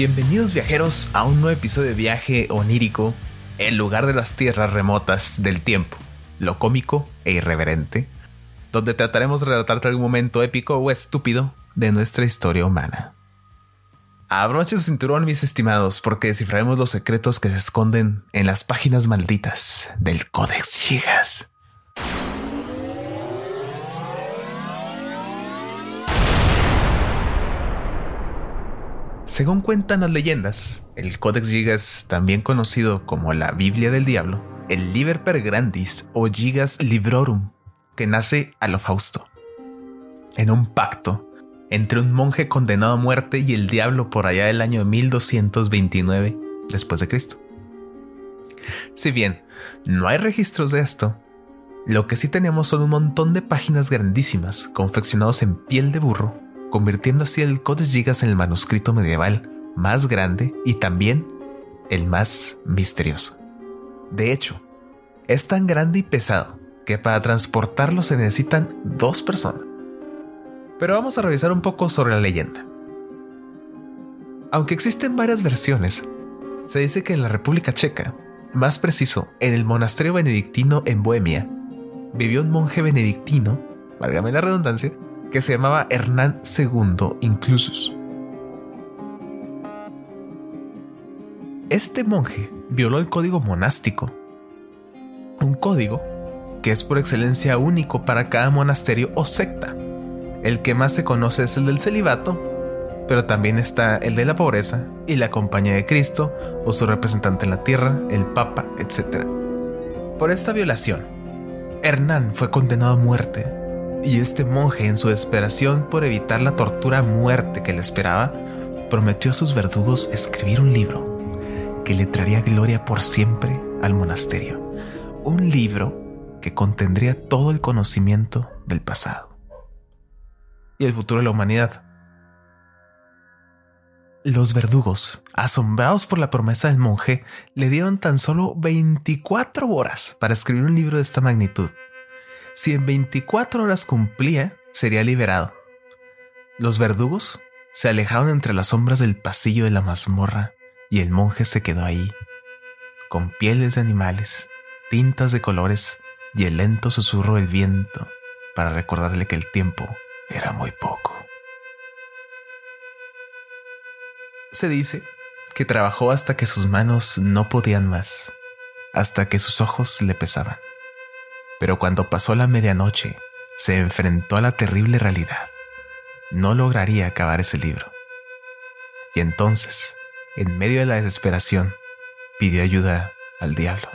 Bienvenidos viajeros a un nuevo episodio de viaje onírico, el lugar de las tierras remotas del tiempo, lo cómico e irreverente, donde trataremos de relatarte algún momento épico o estúpido de nuestra historia humana. Abrochen su cinturón, mis estimados, porque descifraremos los secretos que se esconden en las páginas malditas del Codex Gigas. Según cuentan las leyendas, el Codex Gigas, también conocido como la Biblia del Diablo, el Liber Per Grandis o Gigas Librorum, que nace a lo Fausto, en un pacto entre un monje condenado a muerte y el diablo por allá del año 1229 después de Cristo. Si bien no hay registros de esto, lo que sí tenemos son un montón de páginas grandísimas confeccionados en piel de burro, convirtiendo así el Codex Gigas en el manuscrito medieval más grande y también el más misterioso. De hecho, es tan grande y pesado que para transportarlo se necesitan dos personas pero vamos a revisar un poco sobre la leyenda. Aunque existen varias versiones, se dice que en la República Checa, más preciso, en el monasterio benedictino en Bohemia, vivió un monje benedictino, válgame la redundancia, que se llamaba Hernán II Inclusus. Este monje violó el código monástico, un código que es por excelencia único para cada monasterio o secta. El que más se conoce es el del celibato, pero también está el de la pobreza y la compañía de Cristo o su representante en la tierra, el Papa, etc. Por esta violación, Hernán fue condenado a muerte y este monje en su desesperación por evitar la tortura muerte que le esperaba, prometió a sus verdugos escribir un libro que le traería gloria por siempre al monasterio. Un libro que contendría todo el conocimiento del pasado y el futuro de la humanidad. Los verdugos, asombrados por la promesa del monje, le dieron tan solo 24 horas para escribir un libro de esta magnitud. Si en 24 horas cumplía, sería liberado. Los verdugos se alejaron entre las sombras del pasillo de la mazmorra y el monje se quedó ahí, con pieles de animales, tintas de colores y el lento susurro del viento para recordarle que el tiempo era muy poco. Se dice que trabajó hasta que sus manos no podían más, hasta que sus ojos le pesaban. Pero cuando pasó la medianoche, se enfrentó a la terrible realidad. No lograría acabar ese libro. Y entonces, en medio de la desesperación, pidió ayuda al diablo.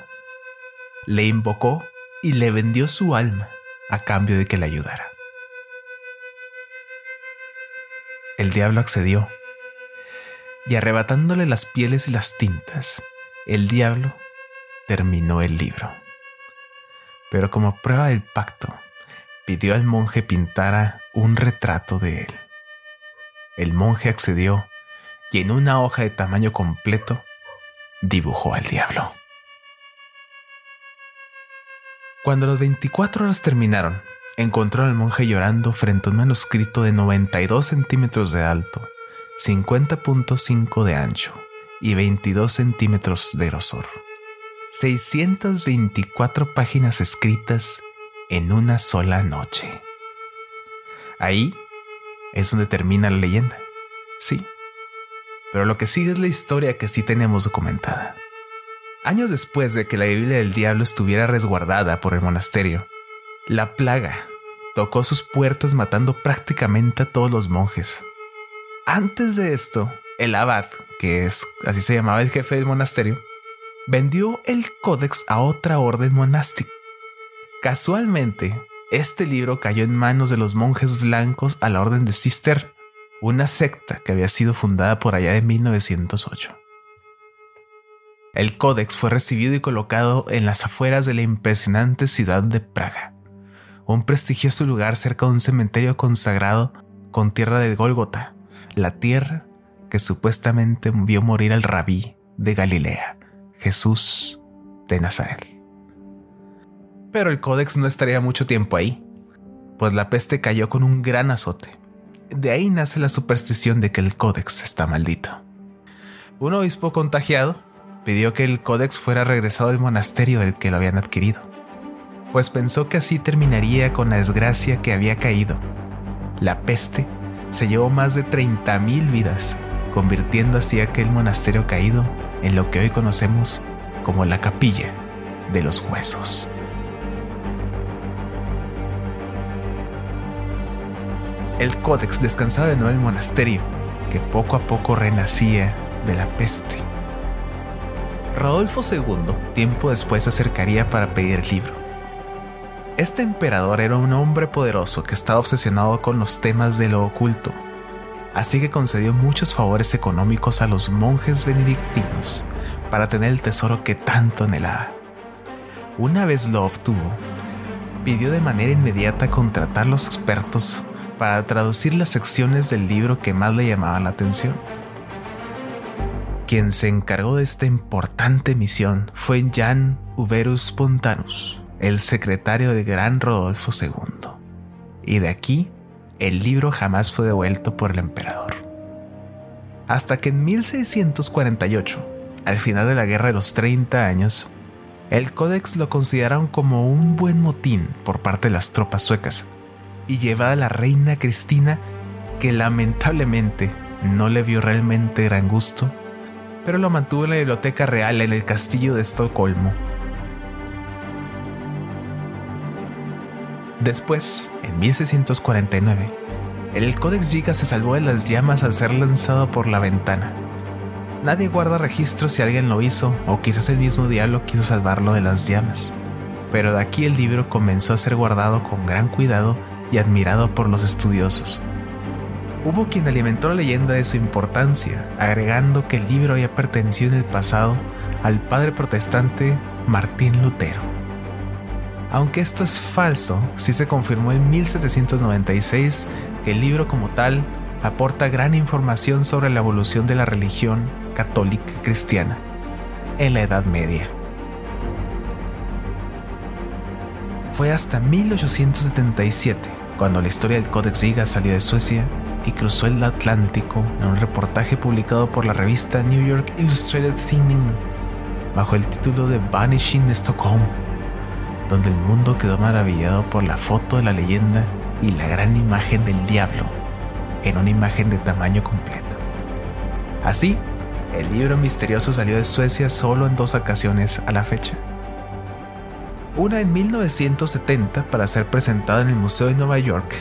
Le invocó y le vendió su alma a cambio de que le ayudara. El diablo accedió, y arrebatándole las pieles y las tintas, el diablo terminó el libro. Pero como prueba del pacto, pidió al monje pintara un retrato de él. El monje accedió y en una hoja de tamaño completo dibujó al diablo. Cuando las 24 horas terminaron, encontró al monje llorando frente a un manuscrito de 92 centímetros de alto, 50.5 de ancho y 22 centímetros de grosor. 624 páginas escritas en una sola noche. Ahí es donde termina la leyenda. Sí. Pero lo que sigue es la historia que sí tenemos documentada. Años después de que la Biblia del Diablo estuviera resguardada por el monasterio, la plaga tocó sus puertas matando prácticamente a todos los monjes. Antes de esto, el abad, que es así se llamaba el jefe del monasterio, vendió el códex a otra orden monástica. Casualmente, este libro cayó en manos de los monjes blancos a la orden de Cister, una secta que había sido fundada por allá de 1908. El códex fue recibido y colocado en las afueras de la impresionante ciudad de Praga un prestigioso lugar cerca de un cementerio consagrado con tierra del Gólgota, la tierra que supuestamente vio morir al rabí de Galilea, Jesús de Nazaret. Pero el códex no estaría mucho tiempo ahí, pues la peste cayó con un gran azote. De ahí nace la superstición de que el códex está maldito. Un obispo contagiado pidió que el códex fuera regresado al monasterio del que lo habían adquirido, pues pensó que así terminaría con la desgracia que había caído. La peste se llevó más de 30.000 vidas, convirtiendo así aquel monasterio caído en lo que hoy conocemos como la capilla de los huesos. El códex descansaba de nuevo en el monasterio, que poco a poco renacía de la peste. Rodolfo II tiempo después se acercaría para pedir el libro. Este emperador era un hombre poderoso que estaba obsesionado con los temas de lo oculto, así que concedió muchos favores económicos a los monjes benedictinos para tener el tesoro que tanto anhelaba. Una vez lo obtuvo, pidió de manera inmediata contratar los expertos para traducir las secciones del libro que más le llamaban la atención. Quien se encargó de esta importante misión fue Jan Uberus Pontanus, el secretario del gran Rodolfo II. Y de aquí, el libro jamás fue devuelto por el emperador. Hasta que en 1648, al final de la Guerra de los 30 años, el códex lo consideraron como un buen motín por parte de las tropas suecas y llevada a la reina Cristina, que lamentablemente no le vio realmente gran gusto pero lo mantuvo en la biblioteca real en el castillo de Estocolmo. Después, en 1649, el Codex Giga se salvó de las llamas al ser lanzado por la ventana. Nadie guarda registro si alguien lo hizo o quizás el mismo diablo quiso salvarlo de las llamas. Pero de aquí el libro comenzó a ser guardado con gran cuidado y admirado por los estudiosos. Hubo quien alimentó la leyenda de su importancia, agregando que el libro había pertenecido en el pasado al padre protestante Martín Lutero. Aunque esto es falso, sí se confirmó en 1796 que el libro como tal aporta gran información sobre la evolución de la religión católica cristiana en la Edad Media. Fue hasta 1877 cuando la historia del Codex Giga salió de Suecia y cruzó el Atlántico en un reportaje publicado por la revista New York Illustrated Thinking bajo el título de Vanishing Stockholm, donde el mundo quedó maravillado por la foto de la leyenda y la gran imagen del diablo en una imagen de tamaño completo. Así, el libro misterioso salió de Suecia solo en dos ocasiones a la fecha. Una en 1970 para ser presentado en el Museo de Nueva York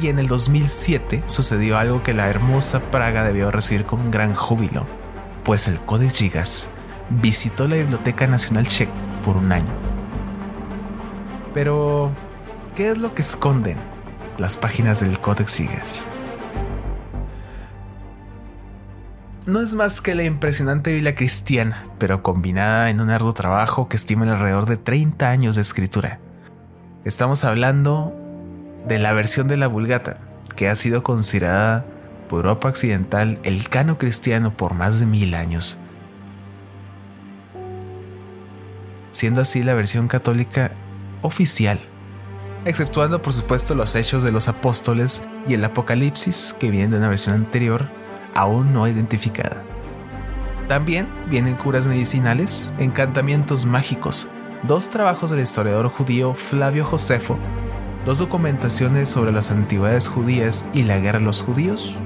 y en el 2007 sucedió algo que la hermosa Praga debió recibir con gran júbilo, pues el Codex Gigas visitó la Biblioteca Nacional Checa por un año. Pero, ¿qué es lo que esconden las páginas del Codex Gigas? No es más que la impresionante Biblia cristiana, pero combinada en un arduo trabajo que estima alrededor de 30 años de escritura. Estamos hablando de la versión de la Vulgata, que ha sido considerada por Europa Occidental el cano cristiano por más de mil años, siendo así la versión católica oficial, exceptuando por supuesto los hechos de los apóstoles y el Apocalipsis que vienen de una versión anterior aún no identificada. También vienen curas medicinales, encantamientos mágicos, dos trabajos del historiador judío Flavio Josefo dos documentaciones sobre las antigüedades judías y la guerra de los judíos.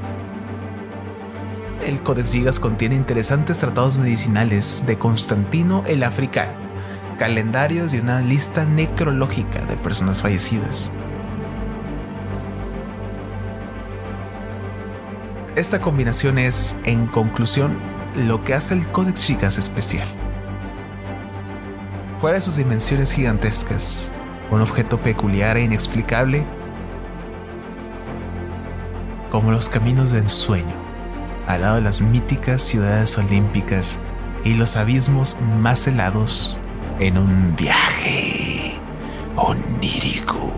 El Codex Gigas contiene interesantes tratados medicinales de Constantino el Africano, calendarios y una lista necrológica de personas fallecidas. Esta combinación es, en conclusión, lo que hace el Codex Gigas especial. Fuera de sus dimensiones gigantescas, un objeto peculiar e inexplicable, como los caminos de ensueño, al lado de las míticas ciudades olímpicas y los abismos más helados en un viaje onírico.